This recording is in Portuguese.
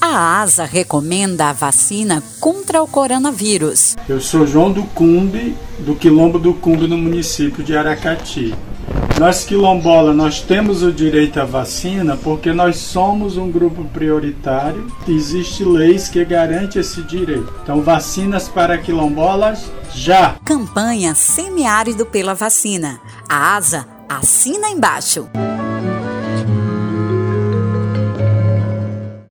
A ASA recomenda a vacina contra o coronavírus. Eu sou João do Cumbe, do Quilombo do Cumbe, no município de Aracati. Nós quilombola, nós temos o direito à vacina porque nós somos um grupo prioritário. Existem leis que garantem esse direito. Então, vacinas para quilombolas já. Campanha Semiárido pela Vacina. A ASA assina embaixo.